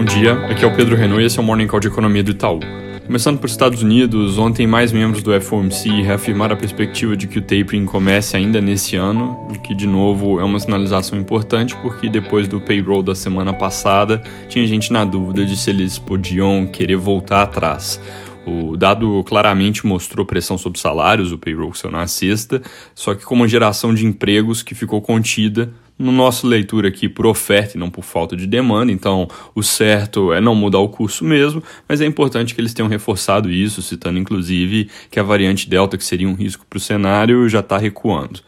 Bom dia, aqui é o Pedro Renault e esse é o Morning Call de Economia do Itaú. Começando por Estados Unidos, ontem mais membros do FOMC reafirmaram a perspectiva de que o tapering comece ainda nesse ano, o que de novo é uma sinalização importante porque depois do payroll da semana passada tinha gente na dúvida de se eles podiam querer voltar atrás. O dado claramente mostrou pressão sobre salários, o payroll saiu na sexta, só que com uma geração de empregos que ficou contida no nosso leitura aqui por oferta e não por falta de demanda, então o certo é não mudar o curso mesmo, mas é importante que eles tenham reforçado isso, citando inclusive que a variante Delta, que seria um risco para o cenário, já está recuando.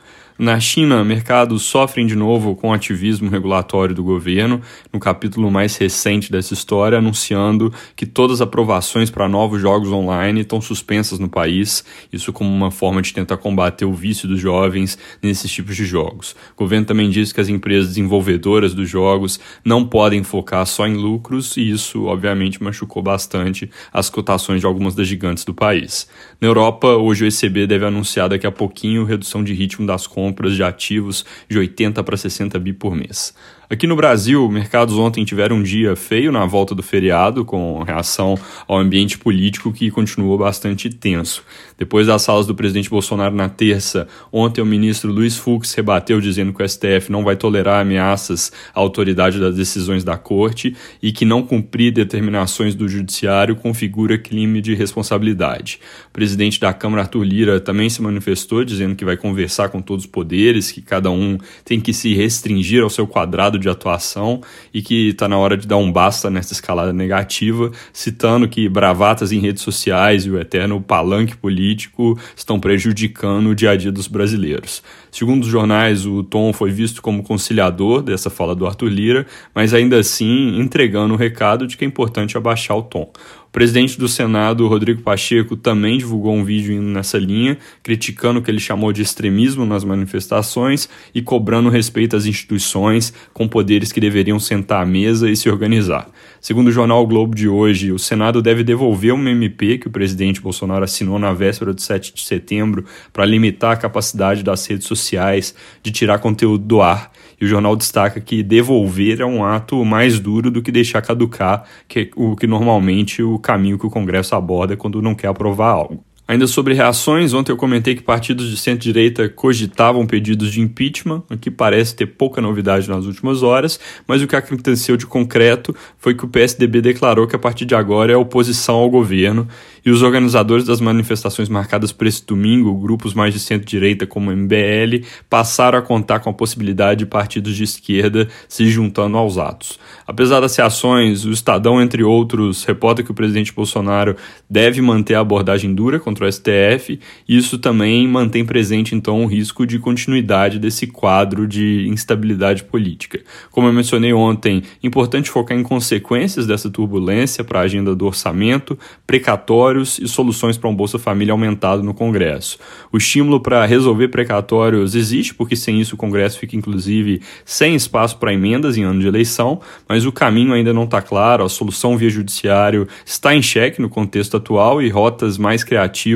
Na China, mercados sofrem de novo com o ativismo regulatório do governo, no capítulo mais recente dessa história, anunciando que todas as aprovações para novos jogos online estão suspensas no país, isso como uma forma de tentar combater o vício dos jovens nesses tipos de jogos. O governo também diz que as empresas desenvolvedoras dos jogos não podem focar só em lucros, e isso, obviamente, machucou bastante as cotações de algumas das gigantes do país. Na Europa, hoje o ECB deve anunciar daqui a pouquinho redução de ritmo das compras compras de ativos de 80 para 60 bi por mês. Aqui no Brasil, mercados ontem tiveram um dia feio na volta do feriado, com reação ao ambiente político que continuou bastante tenso. Depois das salas do presidente Bolsonaro na terça, ontem o ministro Luiz Fux rebateu dizendo que o STF não vai tolerar ameaças à autoridade das decisões da corte e que não cumprir determinações do judiciário configura crime de responsabilidade. O presidente da Câmara, Arthur Lira, também se manifestou dizendo que vai conversar com todos os poderes, que cada um tem que se restringir ao seu quadrado de atuação e que está na hora de dar um basta nessa escalada negativa, citando que bravatas em redes sociais e o eterno palanque político estão prejudicando o dia a dia dos brasileiros. Segundo os jornais, o Tom foi visto como conciliador dessa fala do Arthur Lira, mas ainda assim entregando o recado de que é importante abaixar o tom. Presidente do Senado, Rodrigo Pacheco, também divulgou um vídeo indo nessa linha, criticando o que ele chamou de extremismo nas manifestações e cobrando respeito às instituições com poderes que deveriam sentar à mesa e se organizar. Segundo o jornal o Globo de hoje, o Senado deve devolver uma MP que o presidente Bolsonaro assinou na véspera de 7 de setembro para limitar a capacidade das redes sociais de tirar conteúdo do ar. E o jornal destaca que devolver é um ato mais duro do que deixar caducar, que é o que normalmente o caminho que o Congresso aborda quando não quer aprovar algo. Ainda sobre reações, ontem eu comentei que partidos de centro-direita cogitavam pedidos de impeachment, o que parece ter pouca novidade nas últimas horas, mas o que aconteceu de concreto foi que o PSDB declarou que a partir de agora é oposição ao governo e os organizadores das manifestações marcadas para esse domingo, grupos mais de centro-direita como o MBL, passaram a contar com a possibilidade de partidos de esquerda se juntando aos atos. Apesar das reações, o Estadão, entre outros, reporta que o presidente Bolsonaro deve manter a abordagem dura contra o STF, isso também mantém presente então o risco de continuidade desse quadro de instabilidade política. Como eu mencionei ontem, importante focar em consequências dessa turbulência para a agenda do orçamento, precatórios e soluções para um Bolsa Família aumentado no Congresso. O estímulo para resolver precatórios existe, porque sem isso o Congresso fica inclusive sem espaço para emendas em ano de eleição, mas o caminho ainda não está claro, a solução via judiciário está em xeque no contexto atual e rotas mais criativas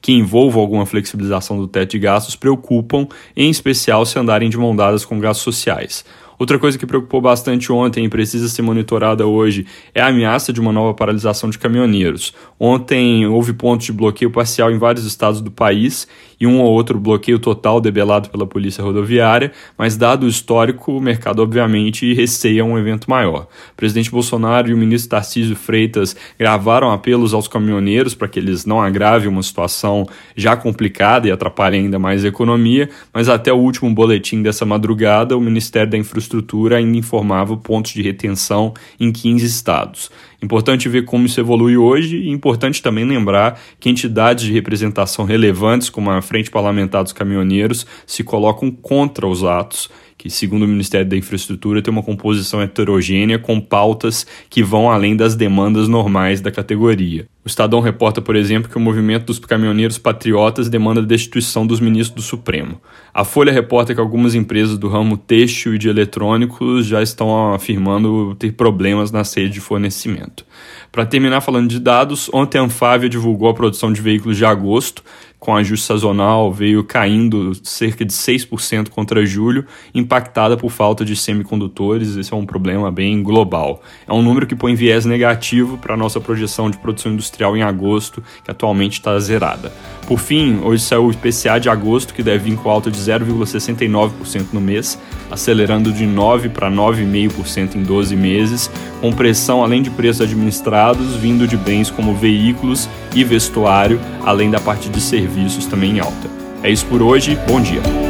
que envolvam alguma flexibilização do teto de gastos preocupam, em especial se andarem de mão dadas com gastos sociais. Outra coisa que preocupou bastante ontem e precisa ser monitorada hoje é a ameaça de uma nova paralisação de caminhoneiros. Ontem houve pontos de bloqueio parcial em vários estados do país e um ou outro bloqueio total debelado pela Polícia Rodoviária, mas dado o histórico, o mercado obviamente receia um evento maior. O presidente Bolsonaro e o ministro Tarcísio Freitas gravaram apelos aos caminhoneiros para que eles não agravem uma situação já complicada e atrapalhem ainda mais a economia, mas até o último boletim dessa madrugada, o Ministério da Infraestrutura ainda informava pontos de retenção em 15 estados. Importante ver como isso evolui hoje e importante também lembrar que entidades de representação relevantes, como a Frente Parlamentar dos Caminhoneiros, se colocam contra os atos que, segundo o Ministério da Infraestrutura, tem uma composição heterogênea com pautas que vão além das demandas normais da categoria. O Estadão reporta, por exemplo, que o movimento dos caminhoneiros patriotas demanda a destituição dos ministros do Supremo. A Folha reporta que algumas empresas do ramo têxtil e de eletrônicos já estão afirmando ter problemas na sede de fornecimento. Para terminar falando de dados, ontem a Anfávia divulgou a produção de veículos de agosto, com ajuste sazonal, veio caindo cerca de 6% contra julho, impactada por falta de semicondutores. Esse é um problema bem global. É um número que põe viés negativo para a nossa projeção de produção industrial em agosto, que atualmente está zerada. Por fim, hoje saiu o IPCA de agosto, que deve vir com alta de 0,69% no mês, acelerando de 9% para 9,5% em 12 meses, com pressão além de preços administrados vindo de bens como veículos e vestuário, além da parte de serviços também em alta. É isso por hoje, bom dia!